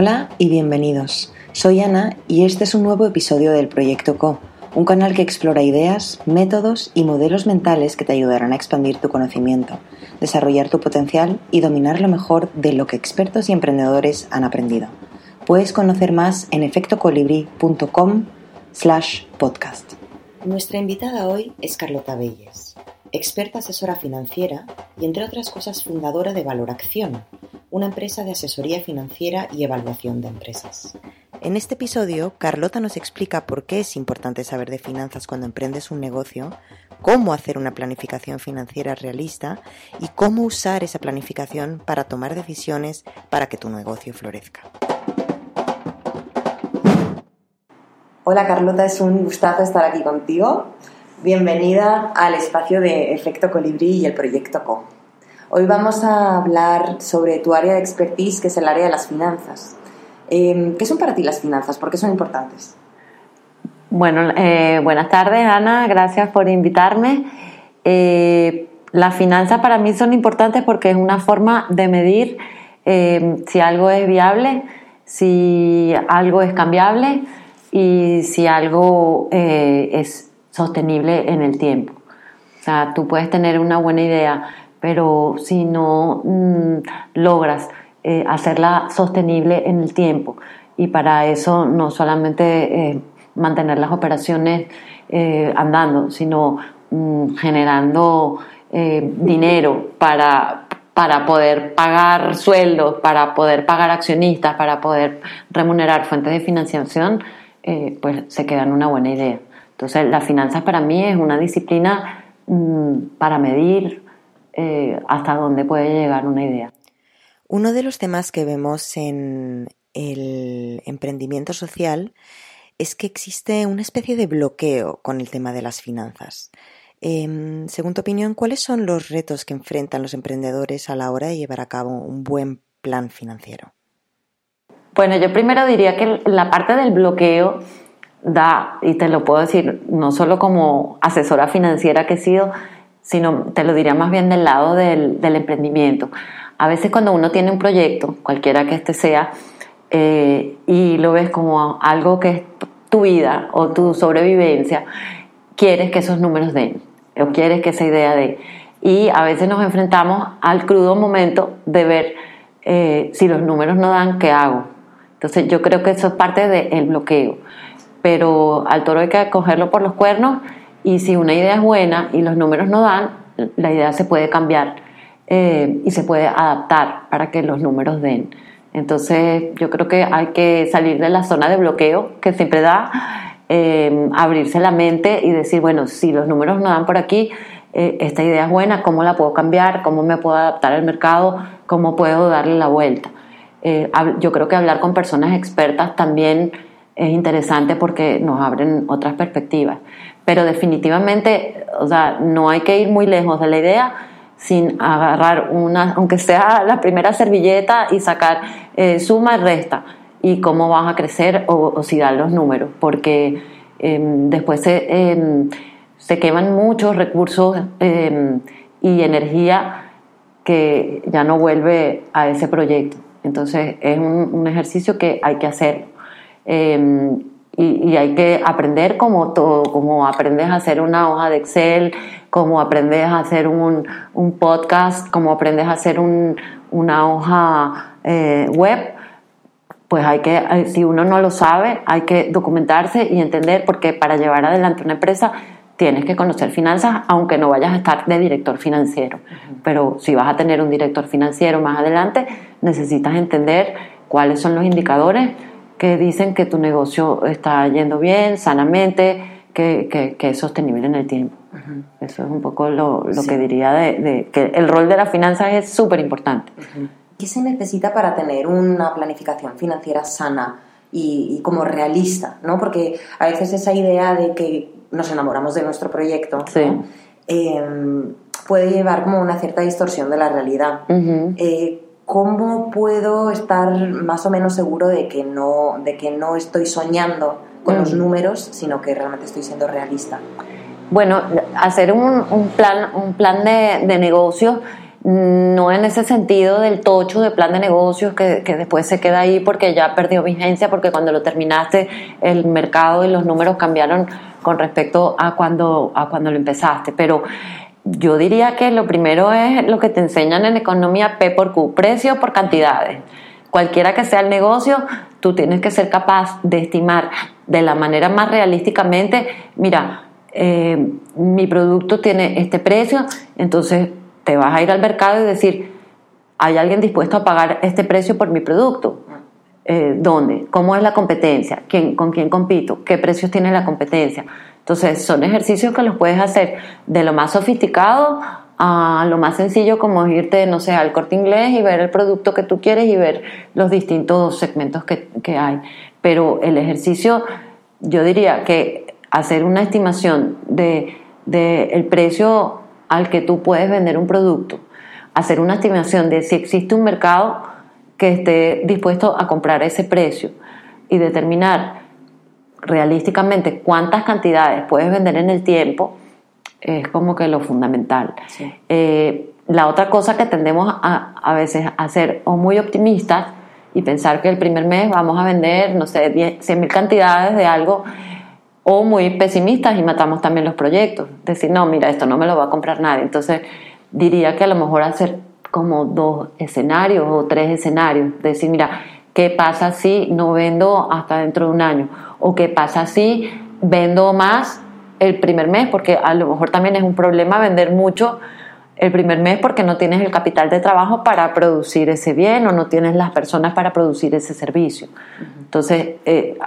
Hola y bienvenidos. Soy Ana y este es un nuevo episodio del Proyecto Co, un canal que explora ideas, métodos y modelos mentales que te ayudarán a expandir tu conocimiento, desarrollar tu potencial y dominar lo mejor de lo que expertos y emprendedores han aprendido. Puedes conocer más en efectocolibri.com slash podcast. Nuestra invitada hoy es Carlota Belles, experta asesora financiera y entre otras cosas fundadora de Valoración, una empresa de asesoría financiera y evaluación de empresas. En este episodio, Carlota nos explica por qué es importante saber de finanzas cuando emprendes un negocio, cómo hacer una planificación financiera realista y cómo usar esa planificación para tomar decisiones para que tu negocio florezca. Hola Carlota, es un gustazo estar aquí contigo. Bienvenida al espacio de Efecto Colibrí y el Proyecto Co. Hoy vamos a hablar sobre tu área de expertise, que es el área de las finanzas. Em, ¿Qué son para ti las finanzas? ¿Por qué son importantes? Bueno, eh, buenas tardes Ana, gracias por invitarme. Eh, las finanzas para mí son importantes porque es una forma de medir em, si algo es viable, si algo es cambiable y si algo eh, es sostenible en el tiempo. O sea, tú puedes tener una buena idea, pero si no mm, logras eh, hacerla sostenible en el tiempo, y para eso no solamente eh, mantener las operaciones eh, andando, sino mm, generando dinero para, para poder pagar sueldos, para poder pagar accionistas, para poder remunerar fuentes de financiación, pues se queda en una buena idea. Entonces, las finanzas para mí es una disciplina mm, para medir, eh, hasta dónde puede llegar una idea. Uno de los temas que vemos en el emprendimiento social es que existe una especie de bloqueo con el tema de las finanzas. Em, según tu opinión, ¿cuáles son los retos que enfrentan los emprendedores a la hora de llevar a cabo un buen plan financiero? Bueno, yo primero diría que la parte del bloqueo da, y te lo puedo decir, no solo como asesora financiera que he sido, sino te lo diría más bien del lado del, emprendimiento. A veces cuando uno tiene un proyecto, cualquiera que este sea, eh, y lo ves como algo que es tu vida o tu sobrevivencia, quieres que esos números den, o quieres que esa idea dé. Y a veces nos enfrentamos al crudo momento de ver eh, si los números no dan, ¿qué hago? Entonces yo creo que eso es parte del bloqueo. Pero al toro hay que cogerlo por los cuernos y si una idea es buena y los números no dan, la idea se puede cambiar eh, y se puede adaptar para que los números den. Entonces yo creo que hay que salir de la zona de bloqueo que siempre da, eh, abrirse la mente y decir, bueno, si los números no dan por aquí, eh, esta idea es buena, ¿cómo la puedo cambiar? ¿Cómo me puedo adaptar al mercado? ¿Cómo puedo darle la vuelta? yo creo que hablar con personas expertas también es interesante porque nos abren otras perspectivas. Pero definitivamente, o sea, no hay que ir muy lejos de la idea sin agarrar una, aunque sea la primera servilleta y sacar eh, suma y resta y cómo vas a crecer o, si dan los números, porque em, después se, em, se, queman muchos recursos em, y energía que ya no vuelve a ese proyecto. Entonces es un, un ejercicio que hay que hacer Em, y, hay que aprender como todo, como aprendes a hacer una hoja de Excel, como aprendes a hacer un, un podcast, como aprendes a hacer un, una hoja eh, web, pues hay que, eh, si uno no lo sabe, hay que documentarse y entender, porque para llevar adelante una empresa tienes que conocer finanzas, aunque no vayas a estar de director financiero. Pero si vas a tener un director financiero más adelante, necesitas entender cuáles son los indicadores que dicen que tu negocio está yendo bien, sanamente, que, que, es sostenible en el tiempo. Eso es un poco lo, lo que diría de, que el rol de las finanzas es súper importante. ¿Qué se necesita para tener una planificación financiera sana y, como realista? ¿no? Porque a veces esa idea de que nos enamoramos de nuestro proyecto em, puede llevar como una cierta distorsión de la realidad. ¿Cómo puedo estar más o menos seguro de que no, de que no estoy soñando con los mm. números, sino que realmente estoy siendo realista? Bueno, hacer un, plan, un plan de, negocio no en ese sentido del tocho de plan de negocios que, que, después se queda ahí porque ya perdió vigencia, porque cuando lo terminaste el mercado y los números cambiaron con respecto a cuando, a cuando lo empezaste. Pero yo diría que lo primero es lo que te enseñan en economía P por Q, precio por cantidades. Cualquiera que sea el negocio, tú tienes que ser capaz de estimar de la manera más realísticamente, mira, eh, mi producto tiene este precio, entonces te vas a ir al mercado y decir, ¿hay alguien dispuesto a pagar este precio por mi producto? Eh, ¿Dónde? ¿Cómo es la competencia? ¿Quién, ¿Con quién compito? ¿Qué precios tiene la competencia? Entonces, son ejercicios que los puedes hacer de lo más sofisticado a lo más sencillo como irte, no sé, al corte inglés y ver el producto que tú quieres y ver los distintos segmentos que, que hay. Pero el ejercicio, yo diría que hacer una estimación de, de el precio al que tú puedes vender un producto, hacer una estimación de si existe un mercado que esté dispuesto a comprar ese precio y determinar realísticamente cuántas cantidades puedes vender en el tiempo, es como que lo fundamental. Eh, la otra cosa que tendemos a, a veces a ser o muy optimistas y pensar que el primer mes vamos a vender, no sé, 100 mil cantidades de algo, o muy pesimistas y matamos también los proyectos. Decir, no, mira, esto no me lo va a comprar nadie. Entonces, diría que a lo mejor hacer como dos escenarios o tres escenarios. Decir, mira, ¿qué pasa si no vendo hasta dentro de un año? ¿O qué pasa si vendo más el primer mes, porque a lo mejor también es un problema vender mucho el primer mes porque no tienes el capital de trabajo para producir ese bien o no tienes las personas para producir ese servicio. Entonces, eh,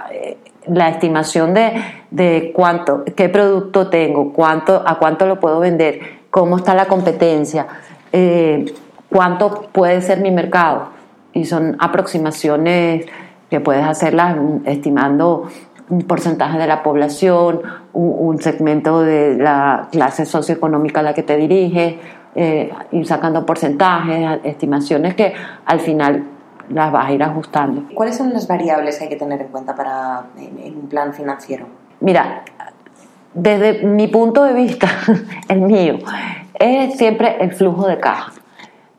la estimación de, de, cuánto, qué producto tengo, cuánto, a cuánto lo puedo vender, cómo está la competencia, eh, cuánto puede ser mi mercado. Y son aproximaciones que puedes hacerlas estimando un porcentaje de la población, un, segmento de la clase socioeconómica a la que te diriges, eh, ir sacando porcentajes, estimaciones que al final las vas a ir ajustando. ¿Cuáles son las variables que hay que tener en cuenta para en un plan financiero? Mira, desde mi punto de vista, el mío, es siempre el flujo de caja.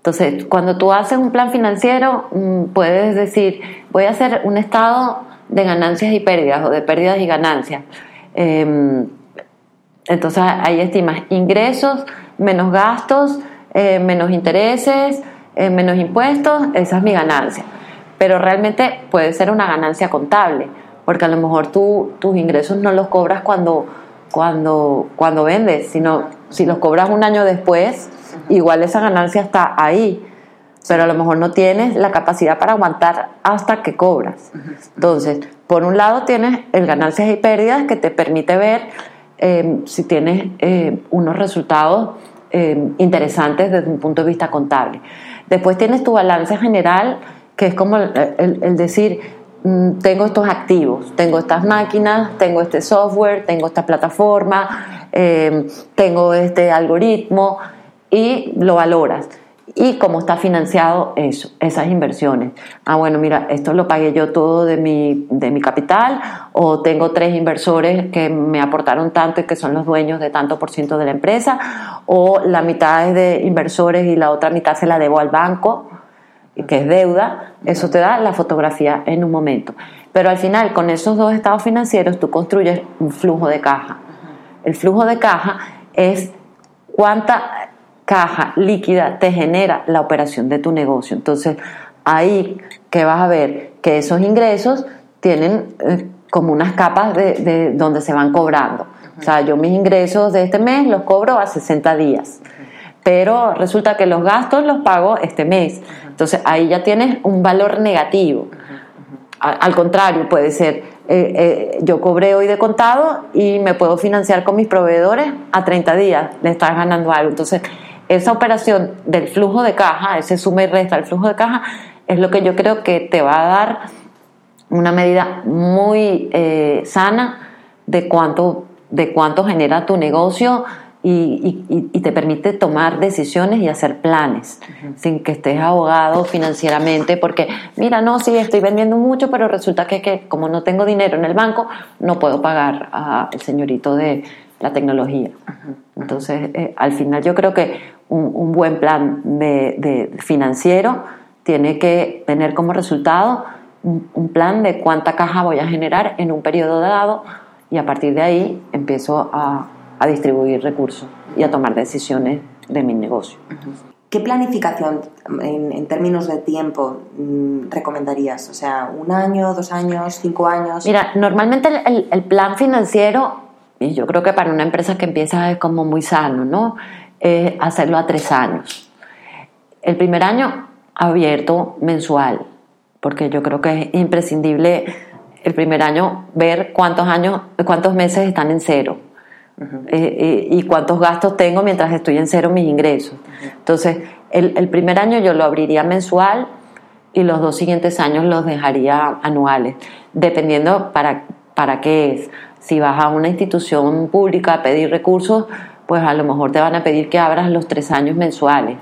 Entonces, cuando tú haces un plan financiero, mm, puedes decir, voy a hacer un estado de ganancias y pérdidas o de pérdidas y ganancias. Em, entonces ahí estimas ingresos menos gastos, eh, menos intereses, eh, menos impuestos, esa es mi ganancia. Pero realmente puede ser una ganancia contable, porque a lo mejor tú, tus ingresos no los cobras cuando, cuando, cuando vendes, sino si los cobras un año después, igual esa ganancia está ahí pero a lo mejor no tienes la capacidad para aguantar hasta que cobras. Entonces, por un lado tienes el ganancias y pérdidas que te permite ver eh, si tienes eh, unos resultados eh, interesantes desde un punto de vista contable. Después tienes tu balance general, que es como el, decir, mm, tengo estos activos, tengo estas máquinas, tengo este software, tengo esta plataforma, tengo este algoritmo y lo valoras y cómo está financiado eso, esas inversiones. Ah, bueno, mira, esto lo pagué yo todo de mi, de mi capital o tengo tres inversores que me aportaron tanto y que son los dueños de tanto por ciento de la empresa o la mitad es de inversores y la otra mitad se la debo al banco que es deuda, eso te da la fotografía en un momento. Pero al final, con esos dos estados financieros, tú construyes un flujo de caja. El flujo de caja es cuánta caja líquida te genera la operación de tu negocio. Entonces, ahí que vas a ver que esos ingresos tienen eh, como unas capas de, donde se van cobrando. O sea, yo mis ingresos de este mes los cobro a 60 días, pero resulta que los gastos los pago este mes. Entonces, ahí ya tienes un valor negativo. Al contrario, puede ser, eh, eh, yo cobré hoy de contado y me puedo financiar con mis proveedores a 30 días, le estás ganando algo. Entonces, esa operación del flujo de caja, ese suma y resta del flujo de caja, es lo que yo creo que te va a dar una medida muy eh, sana de cuánto, de cuánto genera tu negocio y, te permite tomar decisiones y hacer planes sin que estés ahogado financieramente porque mira no sí estoy vendiendo mucho pero resulta que, que como no tengo dinero en el banco no puedo pagar al señorito de, la tecnología. Entonces, eh, al final yo creo que un, buen plan de, financiero tiene que tener como resultado un, plan de cuánta caja voy a generar en un periodo dado y a partir de ahí empiezo a, distribuir recursos y a tomar decisiones de mi negocio. ¿Qué planificación en, términos de tiempo mm, recomendarías? O sea, un año, dos años, cinco años. Mira, normalmente el, plan financiero, y yo creo que para una empresa que empieza es como muy sano, ¿no? Es hacerlo a tres años. El primer año abierto mensual, porque yo creo que es imprescindible el primer año ver cuántos años, cuántos meses están en cero eh, eh, y cuántos gastos tengo mientras estoy en cero mis ingresos. Entonces, el, el, primer año yo lo abriría mensual y los dos siguientes años los dejaría anuales, dependiendo para, para qué es. Si vas a una institución pública a pedir recursos, pues a lo mejor te van a pedir que abras los tres años mensuales.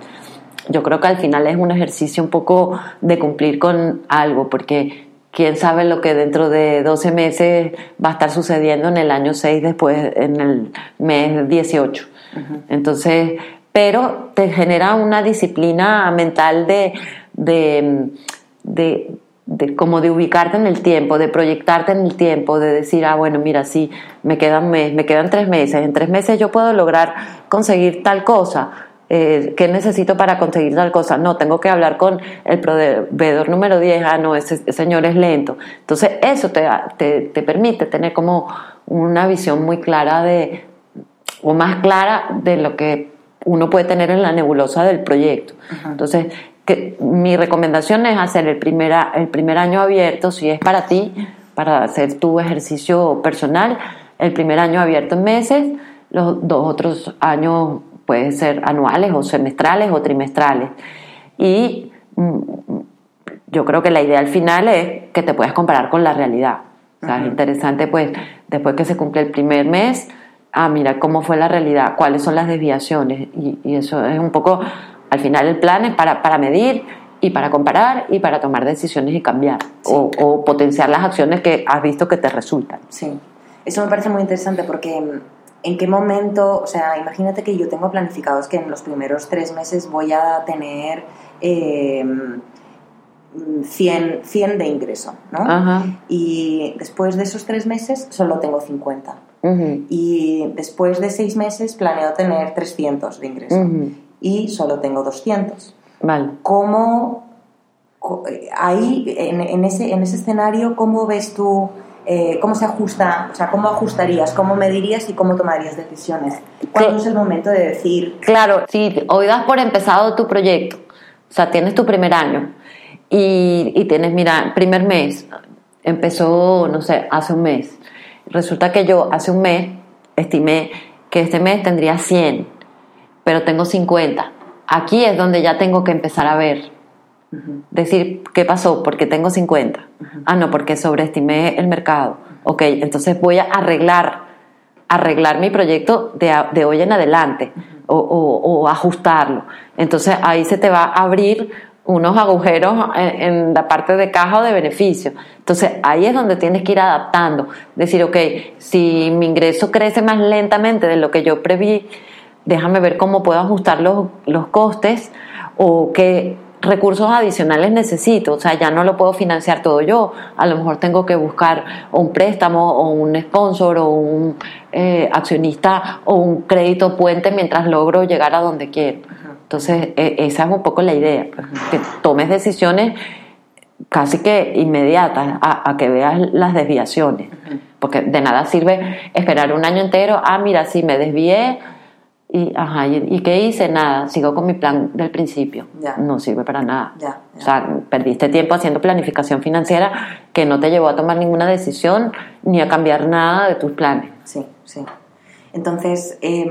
Yo creo que al final es un ejercicio un poco de cumplir con algo, porque quién sabe lo que dentro de 12 meses va a estar sucediendo en el año 6 después, en el mes 18. Entonces, pero te genera una disciplina mental de, de, de, de, como de ubicarte en el tiempo, de proyectarte en el tiempo, de decir, ah, bueno, mira, sí, me quedan mes, me quedan tres meses, en tres meses yo puedo lograr conseguir tal cosa eh, ¿qué necesito para conseguir tal cosa? No, tengo que hablar con el proveedor número 10, ah, no, ese, señor es lento. Entonces, eso te, te, permite tener como una visión muy clara de, o más clara de lo que uno puede tener en la nebulosa del proyecto. Entonces, que, mi recomendación es hacer el primer, el primer año abierto, si es para ti, para hacer tu ejercicio personal, el primer año abierto en meses, los dos otros años puede ser anuales o semestrales o trimestrales. Y mm, yo creo que la idea al final es que te puedas comparar con la realidad. O sea, es interesante, pues, después que se cumple el primer mes, ah, mira cómo fue la realidad, cuáles son las desviaciones. Y, eso es un poco, al final el plan es para, para medir y para comparar y para tomar decisiones y cambiar o, o, potenciar las acciones que has visto que te resultan. Sí, eso me parece muy interesante porque en qué momento, o sea, imagínate que yo tengo planificados que en los primeros tres meses voy a tener 100, eh, de ingreso, ¿no? Y después de esos tres meses solo tengo 50. Y después de seis meses planeo tener 300 de ingreso. Y solo tengo 200. Vale. ¿Cómo, ahí, en, ese, en ese escenario, cómo ves tú eh, cómo se ajusta, o sea, cómo ajustarías, cómo medirías y cómo tomarías decisiones. ¿Cuándo es el momento de decir? Claro, si hoy das por empezado tu proyecto, o sea, tienes tu primer año y, y tienes, mira, primer mes, empezó, no sé, hace un mes. Resulta que yo hace un mes estimé que este mes tendría 100, pero tengo 50. Aquí es donde ya tengo que empezar a ver Decir, ¿qué pasó? Porque tengo 50. Ah, no, porque sobreestimé el mercado. Ok, entonces voy a arreglar, arreglar mi proyecto de, hoy en adelante o, ajustarlo. Entonces ahí se te va a abrir unos agujeros en, la parte de caja o de beneficio. Entonces ahí es donde tienes que ir adaptando. Decir, ok, si mi ingreso crece más lentamente de lo que yo preví, déjame ver cómo puedo ajustar los, los costes o qué recursos adicionales necesito, o sea, ya no lo puedo financiar todo yo, a lo mejor tengo que buscar un préstamo o un sponsor o un eh, accionista o un crédito puente mientras logro llegar a donde quiero. Entonces, e, esa es un poco la idea, pues, que tomes decisiones casi que inmediatas a, que veas las desviaciones, porque de nada sirve esperar un año entero, ah, mira, si me desvié, y, ajá, ¿y, qué hice? Nada, sigo con mi plan del principio. No sirve para nada. O sea, perdiste tiempo haciendo planificación financiera que no te llevó a tomar ninguna decisión ni a cambiar nada de tus planes. Sí, sí. Entonces, eh,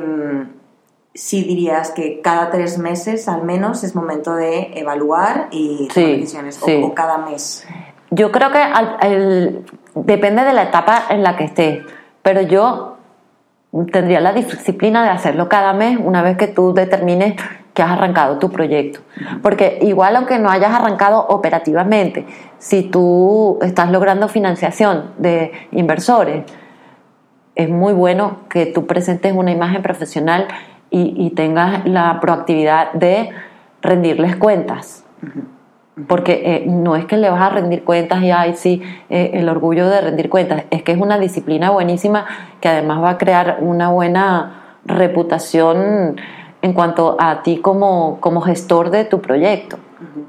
sí dirías que cada tres meses al menos es momento de evaluar y tomar decisiones, o, cada mes. Yo creo que depende de la etapa en la que estés, pero yo tendría la disciplina de hacerlo cada mes una vez que tú determines que has arrancado tu proyecto. Porque igual aunque no hayas arrancado operativamente, si tú estás logrando financiación de inversores, es muy bueno que tú presentes una imagen profesional y, tengas la proactividad de rendirles cuentas. Porque eh, no es que le vas a rendir cuentas y ay, sí, eh, el orgullo de rendir cuentas, es que es una disciplina buenísima que además va a crear una buena reputación en cuanto a ti como, como gestor de tu proyecto.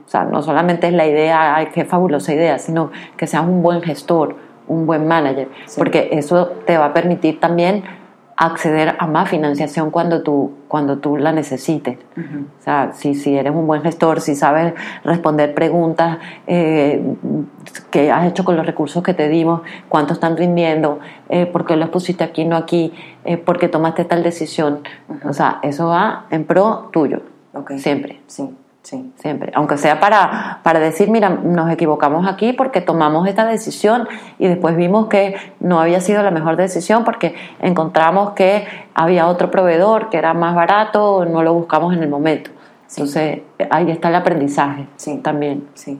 O sea, no solamente es la idea, ay, qué fabulosa idea, sino que seas un buen gestor, un buen manager, porque eso te va a permitir también acceder a más financiación cuando tú, cuando tú la necesites. O sea, si, si eres un buen gestor, si sabes responder preguntas eh, que has hecho con los recursos que te dimos, cuánto están rindiendo, eh, por qué los pusiste aquí, no aquí, eh, por qué tomaste tal decisión. O sea, eso va en pro tuyo. Siempre. Sí. Sí. Siempre. Aunque sea para, para decir, mira, nos equivocamos aquí porque tomamos esta decisión y después vimos que no había sido la mejor decisión porque encontramos que había otro proveedor que era más barato, no lo buscamos en el momento. Entonces, ahí está el aprendizaje sí. también. Sí.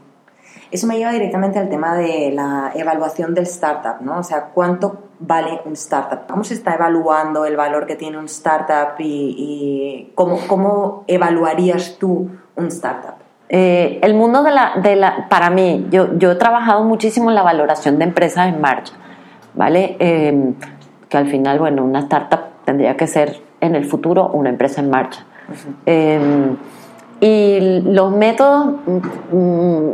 Eso me lleva directamente al tema de la evaluación del startup, ¿no? O sea, ¿cuánto vale un startup? ¿Cómo se está evaluando el valor que tiene un startup y, y cómo, cómo evaluarías tú un startup? Eh, el mundo de la, de la, para mí, yo, yo he trabajado muchísimo en la valoración de empresas en marcha, ¿vale? Em, que al final, bueno, una startup tendría que ser en el futuro una empresa en marcha. Em, y los métodos mm, mm,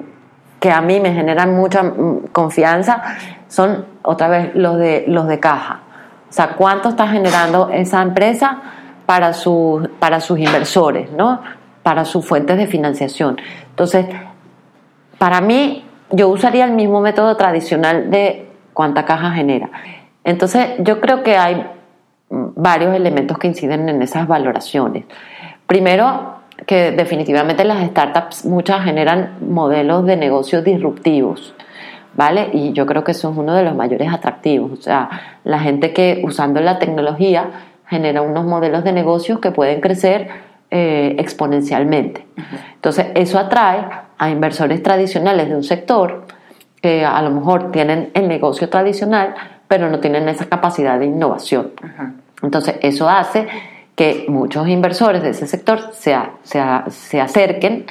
que a mí me generan mucha mm, confianza son otra vez los de, los de caja. O sea, ¿cuánto está generando esa empresa para, sus para sus inversores? ¿no? para sus fuentes de financiación. Entonces, para mí, yo usaría el mismo método tradicional de cuánta caja genera. Entonces, yo creo que hay varios elementos que inciden en esas valoraciones. Primero, que definitivamente las startups muchas generan modelos de negocio disruptivos, ¿vale? Y yo creo que eso es uno de los mayores atractivos. O sea, la gente que usando la tecnología genera unos modelos de negocios que pueden crecer eh, exponencialmente. Entonces, eso atrae a inversores tradicionales de un sector que a lo mejor tienen el negocio tradicional, pero no tienen esa capacidad de innovación. Entonces, eso hace que muchos inversores de ese sector se, se, acerquen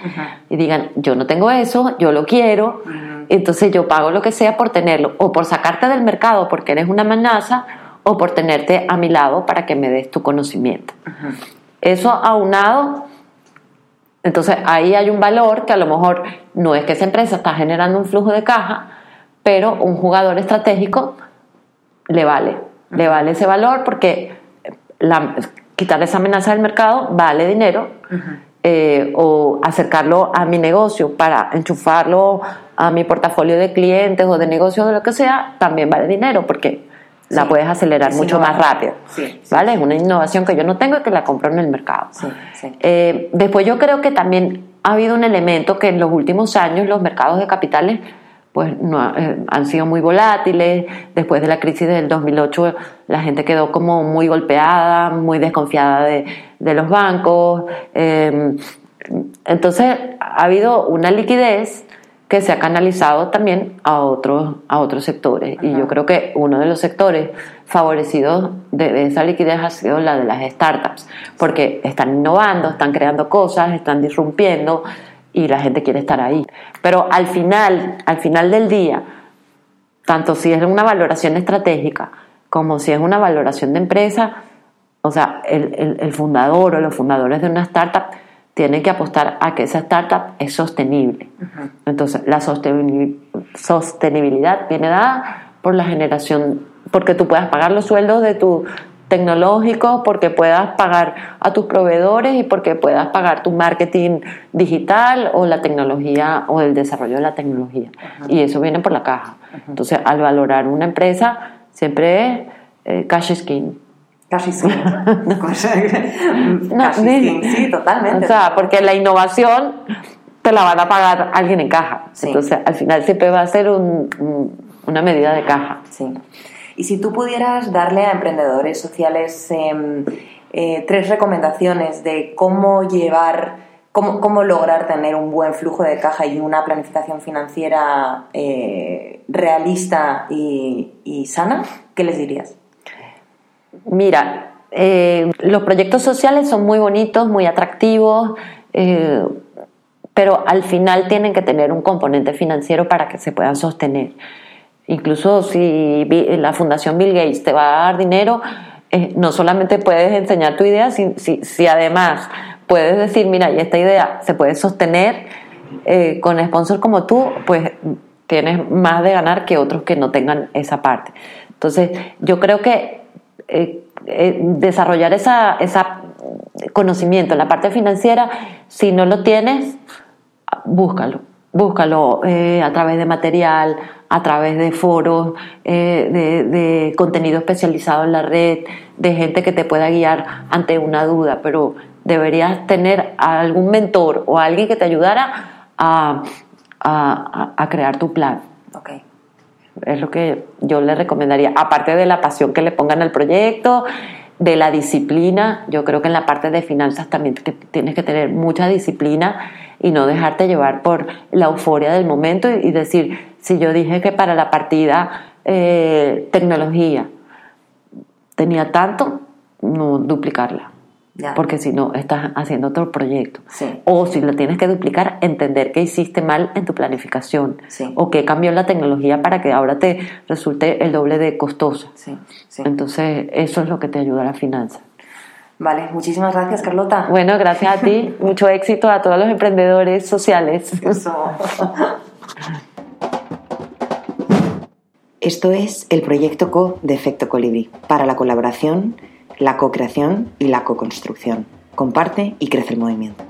y digan, yo no tengo eso, yo lo quiero, entonces yo pago lo que sea por tenerlo, o por sacarte del mercado porque eres una amenaza, o por tenerte a mi lado para que me des tu conocimiento. Eso aunado, entonces ahí hay un valor que a lo mejor no es que esa empresa está generando un flujo de caja, pero un jugador estratégico le vale, le vale ese valor porque quitar esa amenaza del mercado vale dinero. Eh, o acercarlo a mi negocio para enchufarlo a mi portafolio de clientes o de negocio o de lo que sea, también vale dinero, porque la puedes acelerar mucho más rápido. ¿Vale? Es una innovación que yo no tengo y que la compro en el mercado. Eh, después yo creo que también ha habido un elemento que en los últimos años los mercados de capitales pues no, eh, han sido muy volátiles. Después de la crisis del 2008 la gente quedó como muy golpeada, muy desconfiada de, de los bancos. Eh, entonces ha habido una liquidez que se ha canalizado también a otros, a otros sectores. Y yo creo que uno de los sectores favorecidos de, esa liquidez ha sido la de las startups, porque están innovando, están creando cosas, están disrumpiendo y la gente quiere estar ahí. Pero al final, al final del día, tanto si es una valoración estratégica como si es una valoración de empresa, o sea, el, el fundador o los fundadores de una startup tiene que apostar a que esa startup es sostenible. Entonces, la sostenibilidad viene dada por la generación, porque tú puedas pagar los sueldos de tu tecnológico, porque puedas pagar a tus proveedores y porque puedas pagar tu marketing digital o la tecnología o el desarrollo de la tecnología. Y eso viene por la caja. Entonces, al valorar una empresa, siempre es eh, cash skin. Casi sí. sí, totalmente. O sea, porque la innovación te la van a pagar alguien en caja. Entonces, al final siempre va a ser una medida de caja. Sí. Y si tú pudieras darle a emprendedores sociales em, eh, tres recomendaciones de cómo llevar, cómo, cómo, lograr tener un buen flujo de caja y una planificación financiera eh, realista y sana, ¿qué les dirías? Mira, eh, los proyectos sociales son muy bonitos, muy atractivos, pero al final tienen que tener un componente financiero para que se puedan sostener. Incluso si la Fundación Bill Gates te va a dar dinero, eh, no solamente puedes enseñar tu idea, si, además puedes decir, mira, y esta idea se puede sostener con sponsors como tú, pues tienes más de ganar que otros que no tengan esa parte. Entonces, yo creo que eh, eh, desarrollar esa, esa conocimiento en la parte financiera, si no lo tienes, búscalo. Búscalo eh, a través de material, a través de foros, de, de, contenido especializado en la red, de gente que te pueda guiar ante una duda, pero deberías tener algún mentor o alguien que te ayudara a, a, a crear tu plan. Okay. Es lo que yo le recomendaría. Aparte de la pasión que le pongan al proyecto, de la disciplina, yo creo que en la parte de finanzas también tienes que tener mucha disciplina y no dejarte llevar por la euforia del momento y, decir, si yo dije que para la partida eh, tecnología tenía tanto, no duplicarla. Porque si no, estás haciendo otro proyecto. O si lo tienes que duplicar, entender que hiciste mal en tu planificación. O que cambió la tecnología para que ahora te resulte el doble de costosa. Entonces, eso es lo que te ayuda a la finanza. Vale, muchísimas gracias, Carlota. Bueno, gracias a ti. Mucho éxito a todos los emprendedores sociales. Esto es el proyecto CO de Efecto Colibrí para la colaboración la co-creación y la co-construcción. Comparte y crece el movimiento.